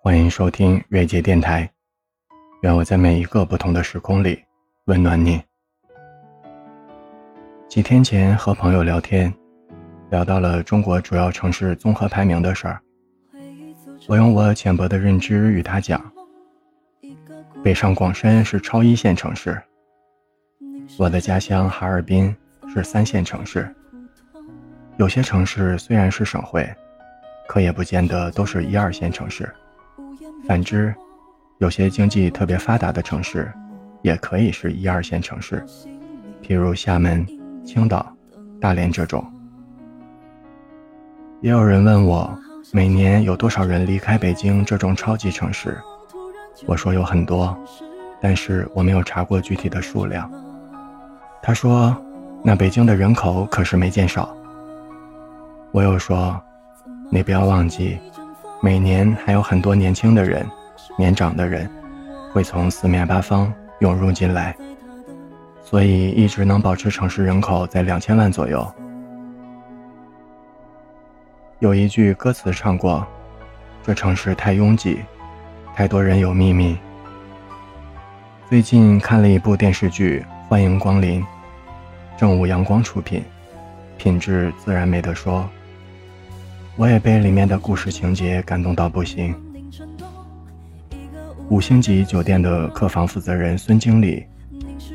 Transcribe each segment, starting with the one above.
欢迎收听瑞杰电台，愿我在每一个不同的时空里温暖你。几天前和朋友聊天，聊到了中国主要城市综合排名的事儿。我用我浅薄的认知与他讲，北上广深是超一线城市，我的家乡哈尔滨是三线城市。有些城市虽然是省会，可也不见得都是一二线城市。反之，有些经济特别发达的城市，也可以是一二线城市，譬如厦门、青岛、大连这种。也有人问我，每年有多少人离开北京这种超级城市？我说有很多，但是我没有查过具体的数量。他说，那北京的人口可是没见少。我又说，你不要忘记。每年还有很多年轻的人、年长的人会从四面八方涌入进来，所以一直能保持城市人口在两千万左右。有一句歌词唱过：“这城市太拥挤，太多人有秘密。”最近看了一部电视剧《欢迎光临》，正午阳光出品，品质自然没得说。我也被里面的故事情节感动到不行。五星级酒店的客房负责人孙经理，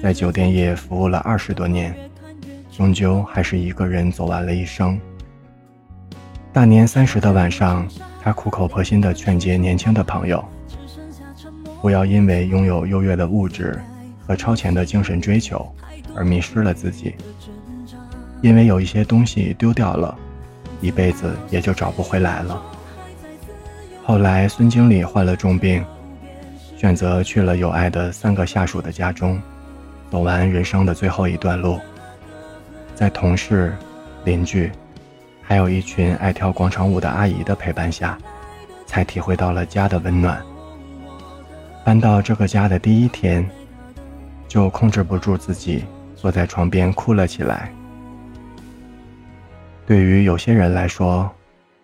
在酒店业服务了二十多年，终究还是一个人走完了一生。大年三十的晚上，他苦口婆心地劝诫年轻的朋友，不要因为拥有优越的物质和超前的精神追求而迷失了自己，因为有一些东西丢掉了。一辈子也就找不回来了。后来，孙经理患了重病，选择去了有爱的三个下属的家中，走完人生的最后一段路。在同事、邻居，还有一群爱跳广场舞的阿姨的陪伴下，才体会到了家的温暖。搬到这个家的第一天，就控制不住自己，坐在床边哭了起来。对于有些人来说，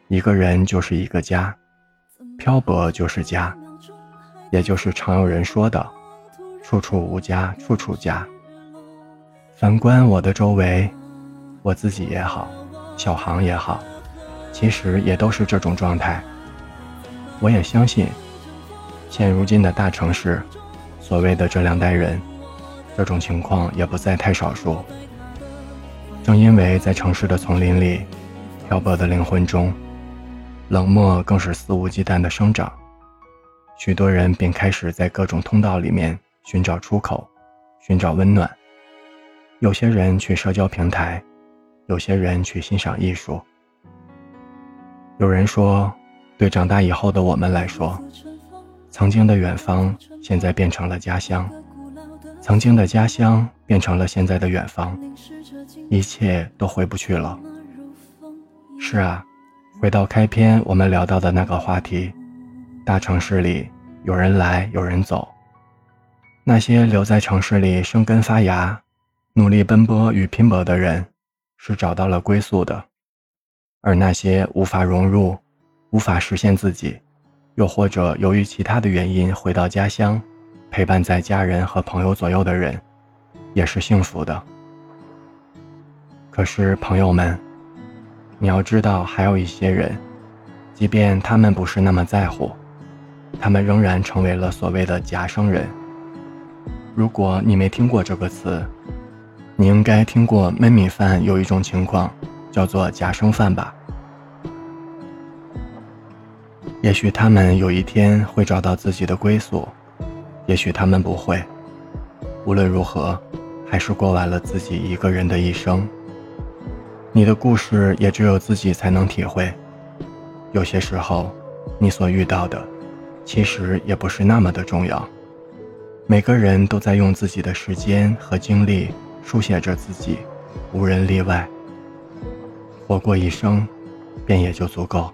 一个人就是一个家，漂泊就是家，也就是常有人说的“处处无家，处处家”。反观我的周围，我自己也好，小航也好，其实也都是这种状态。我也相信，现如今的大城市，所谓的这两代人，这种情况也不在太少数。正因为在城市的丛林里，漂泊的灵魂中，冷漠更是肆无忌惮的生长，许多人便开始在各种通道里面寻找出口，寻找温暖。有些人去社交平台，有些人去欣赏艺术。有人说，对长大以后的我们来说，曾经的远方现在变成了家乡，曾经的家乡变成了现在的远方。一切都回不去了。是啊，回到开篇我们聊到的那个话题，大城市里有人来有人走，那些留在城市里生根发芽、努力奔波与拼搏的人，是找到了归宿的；而那些无法融入、无法实现自己，又或者由于其他的原因回到家乡，陪伴在家人和朋友左右的人，也是幸福的。可是，朋友们，你要知道，还有一些人，即便他们不是那么在乎，他们仍然成为了所谓的假生人。如果你没听过这个词，你应该听过焖米饭有一种情况，叫做假生饭吧？也许他们有一天会找到自己的归宿，也许他们不会。无论如何，还是过完了自己一个人的一生。你的故事也只有自己才能体会。有些时候，你所遇到的，其实也不是那么的重要。每个人都在用自己的时间和精力书写着自己，无人例外。活过一生，便也就足够。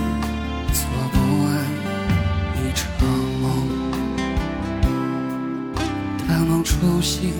初心